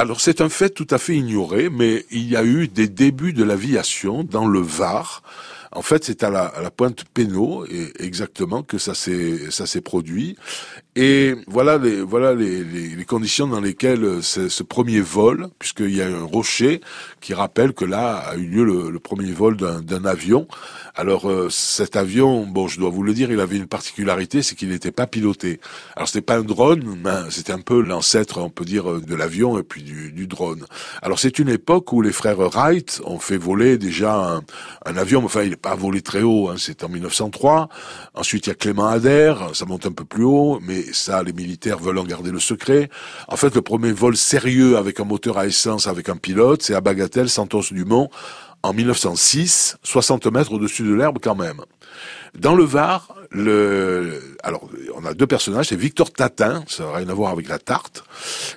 Alors c'est un fait tout à fait ignoré, mais il y a eu des débuts de l'aviation dans le Var. En fait, c'est à la, à la pointe Pénaud, exactement, que ça s'est ça s'est produit. Et voilà les voilà les, les, conditions dans lesquelles euh, ce premier vol, puisqu'il y a un rocher qui rappelle que là a eu lieu le, premier vol d'un avion. Alors euh, cet avion, bon, je dois vous le dire, il avait une particularité, c'est qu'il n'était pas piloté. Alors c'était pas un drone, mais c'était un peu l'ancêtre, on peut dire, de l'avion et puis du, du, drone. Alors c'est une époque où les frères Wright ont fait voler déjà un, un avion, enfin il pas volé très haut, hein, c'est en 1903. Ensuite il y a Clément Adair, ça monte un peu plus haut, mais ça, les militaires veulent en garder le secret. En fait, le premier vol sérieux avec un moteur à essence, avec un pilote, c'est à Bagatelle, Santos Dumont, en 1906, 60 mètres au-dessus de l'herbe quand même. Dans le Var, le, alors on a deux personnages, c'est Victor Tatin, ça n'a rien à voir avec la tarte,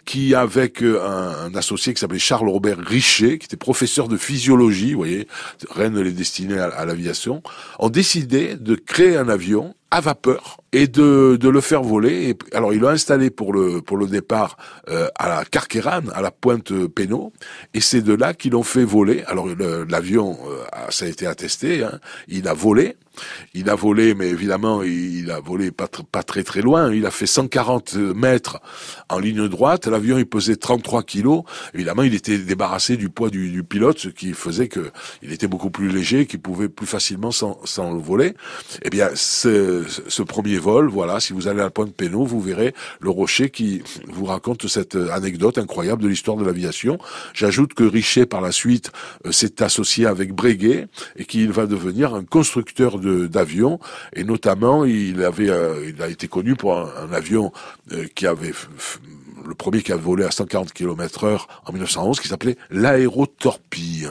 qui avec euh, un, associé qui s'appelait Charles Robert Richer, qui était professeur de physiologie, vous voyez, rien ne les destinait à l'aviation, ont décidé de créer un avion à vapeur et de, de le faire voler. Alors, il l'a installé pour le, pour le départ euh, à la Carqueran, à la pointe Pénaud, et c'est de là qu'ils l'ont fait voler. Alors, l'avion, euh, ça a été attesté, hein, il a volé, il a volé, mais évidemment, il, a volé pas, pas très très loin. Il a fait 140 mètres en ligne droite. L'avion, il pesait 33 kilos. Évidemment, il était débarrassé du poids du, du pilote, ce qui faisait que il était beaucoup plus léger, qu'il pouvait plus facilement s'en le voler. Eh bien, ce, ce premier voilà, si vous allez à la pointe Pénaud, vous verrez le rocher qui vous raconte cette anecdote incroyable de l'histoire de l'aviation. J'ajoute que Richer, par la suite, euh, s'est associé avec Breguet et qu'il va devenir un constructeur d'avions et notamment il avait euh, il a été connu pour un, avion euh, qui avait le premier qui a volé à 140 km heure en 1911 qui s'appelait l'aérotorpille.